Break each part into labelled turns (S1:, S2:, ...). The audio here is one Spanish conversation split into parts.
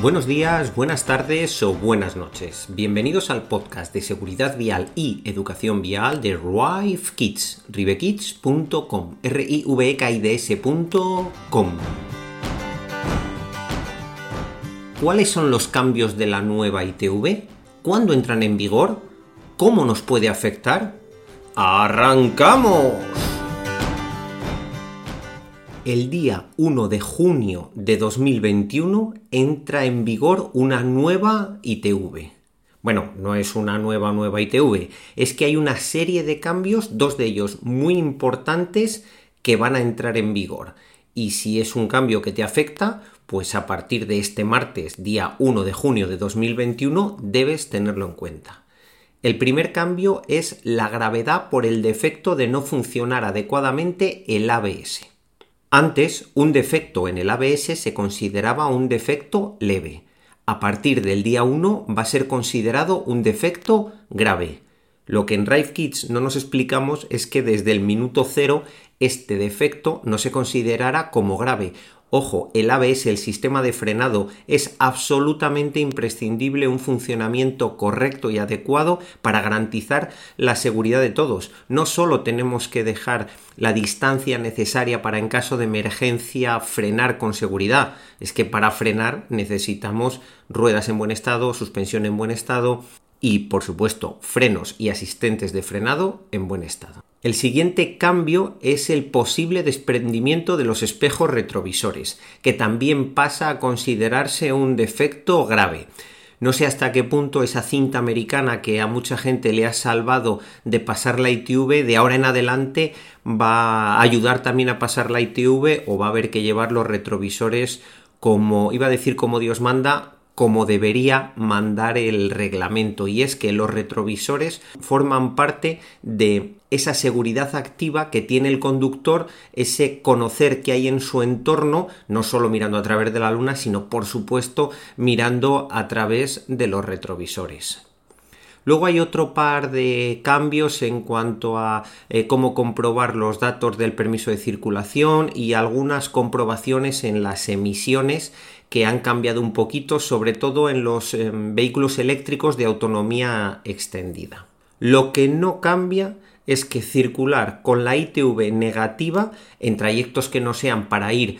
S1: Buenos días, buenas tardes o buenas noches. Bienvenidos al podcast de seguridad vial y educación vial de Rive Kids, rivekids.com, r i v e k i d. ¿Cuáles son los cambios de la nueva ITV? ¿Cuándo entran en vigor? ¿Cómo nos puede afectar? ¡Arrancamos! El día 1 de junio de 2021 entra en vigor una nueva ITV. Bueno, no es una nueva nueva ITV, es que hay una serie de cambios, dos de ellos muy importantes, que van a entrar en vigor. Y si es un cambio que te afecta, pues a partir de este martes, día 1 de junio de 2021, debes tenerlo en cuenta. El primer cambio es la gravedad por el defecto de no funcionar adecuadamente el ABS. Antes, un defecto en el ABS se consideraba un defecto leve. A partir del día 1 va a ser considerado un defecto grave. Lo que en Drive Kits no nos explicamos es que desde el minuto cero este defecto no se considerará como grave Ojo, el ABS, el sistema de frenado, es absolutamente imprescindible un funcionamiento correcto y adecuado para garantizar la seguridad de todos. No solo tenemos que dejar la distancia necesaria para en caso de emergencia frenar con seguridad, es que para frenar necesitamos ruedas en buen estado, suspensión en buen estado y, por supuesto, frenos y asistentes de frenado en buen estado. El siguiente cambio es el posible desprendimiento de los espejos retrovisores, que también pasa a considerarse un defecto grave. No sé hasta qué punto esa cinta americana que a mucha gente le ha salvado de pasar la ITV, de ahora en adelante va a ayudar también a pasar la ITV o va a haber que llevar los retrovisores como, iba a decir como Dios manda, como debería mandar el reglamento y es que los retrovisores forman parte de esa seguridad activa que tiene el conductor, ese conocer que hay en su entorno, no solo mirando a través de la luna, sino por supuesto mirando a través de los retrovisores. Luego hay otro par de cambios en cuanto a eh, cómo comprobar los datos del permiso de circulación y algunas comprobaciones en las emisiones que han cambiado un poquito, sobre todo en los em, vehículos eléctricos de autonomía extendida. Lo que no cambia es que circular con la ITV negativa en trayectos que no sean para ir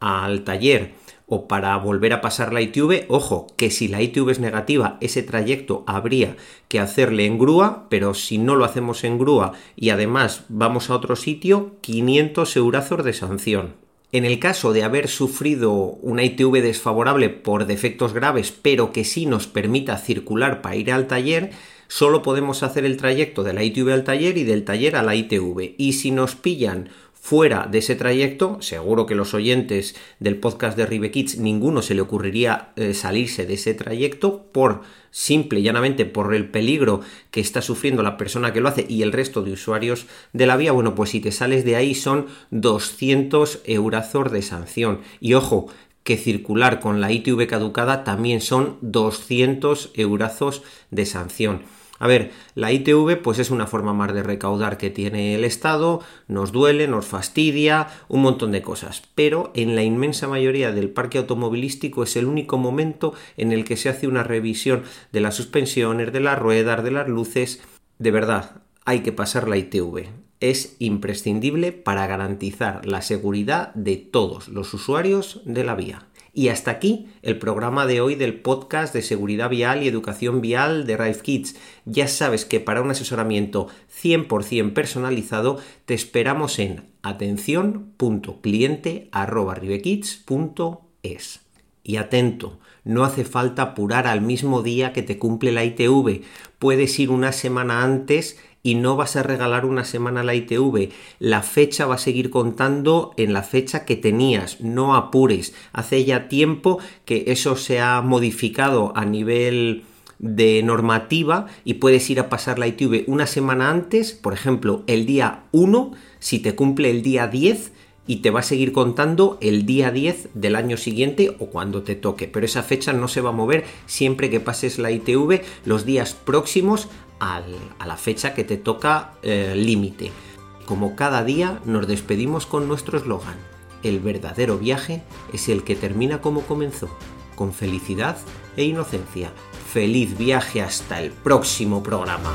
S1: al taller o para volver a pasar la ITV, ojo, que si la ITV es negativa, ese trayecto habría que hacerle en grúa, pero si no lo hacemos en grúa y además vamos a otro sitio, 500 eurazos de sanción. En el caso de haber sufrido una ITV desfavorable por defectos graves, pero que sí nos permita circular para ir al taller, solo podemos hacer el trayecto de la ITV al taller y del taller a la ITV. Y si nos pillan fuera de ese trayecto, seguro que los oyentes del podcast de Rive Kids ninguno se le ocurriría eh, salirse de ese trayecto por simple y llanamente por el peligro que está sufriendo la persona que lo hace y el resto de usuarios de la vía, bueno, pues si te sales de ahí son 200 eurazos de sanción. Y ojo, que circular con la ITV caducada también son 200 eurazos de sanción. A ver, la ITV pues es una forma más de recaudar que tiene el Estado, nos duele, nos fastidia, un montón de cosas, pero en la inmensa mayoría del parque automovilístico es el único momento en el que se hace una revisión de las suspensiones, de las ruedas, de las luces. De verdad, hay que pasar la ITV. Es imprescindible para garantizar la seguridad de todos los usuarios de la vía. Y hasta aquí el programa de hoy del podcast de seguridad vial y educación vial de Rive Kids. Ya sabes que para un asesoramiento 100% personalizado te esperamos en atención.cliente.rivekids.es. Y atento, no hace falta apurar al mismo día que te cumple la ITV. Puedes ir una semana antes y no vas a regalar una semana la ITV. La fecha va a seguir contando en la fecha que tenías, no apures. Hace ya tiempo que eso se ha modificado a nivel de normativa y puedes ir a pasar la ITV una semana antes, por ejemplo, el día 1, si te cumple el día 10, y te va a seguir contando el día 10 del año siguiente o cuando te toque. Pero esa fecha no se va a mover siempre que pases la ITV los días próximos a la fecha que te toca eh, límite. Como cada día nos despedimos con nuestro eslogan. El verdadero viaje es el que termina como comenzó, con felicidad e inocencia. Feliz viaje hasta el próximo programa.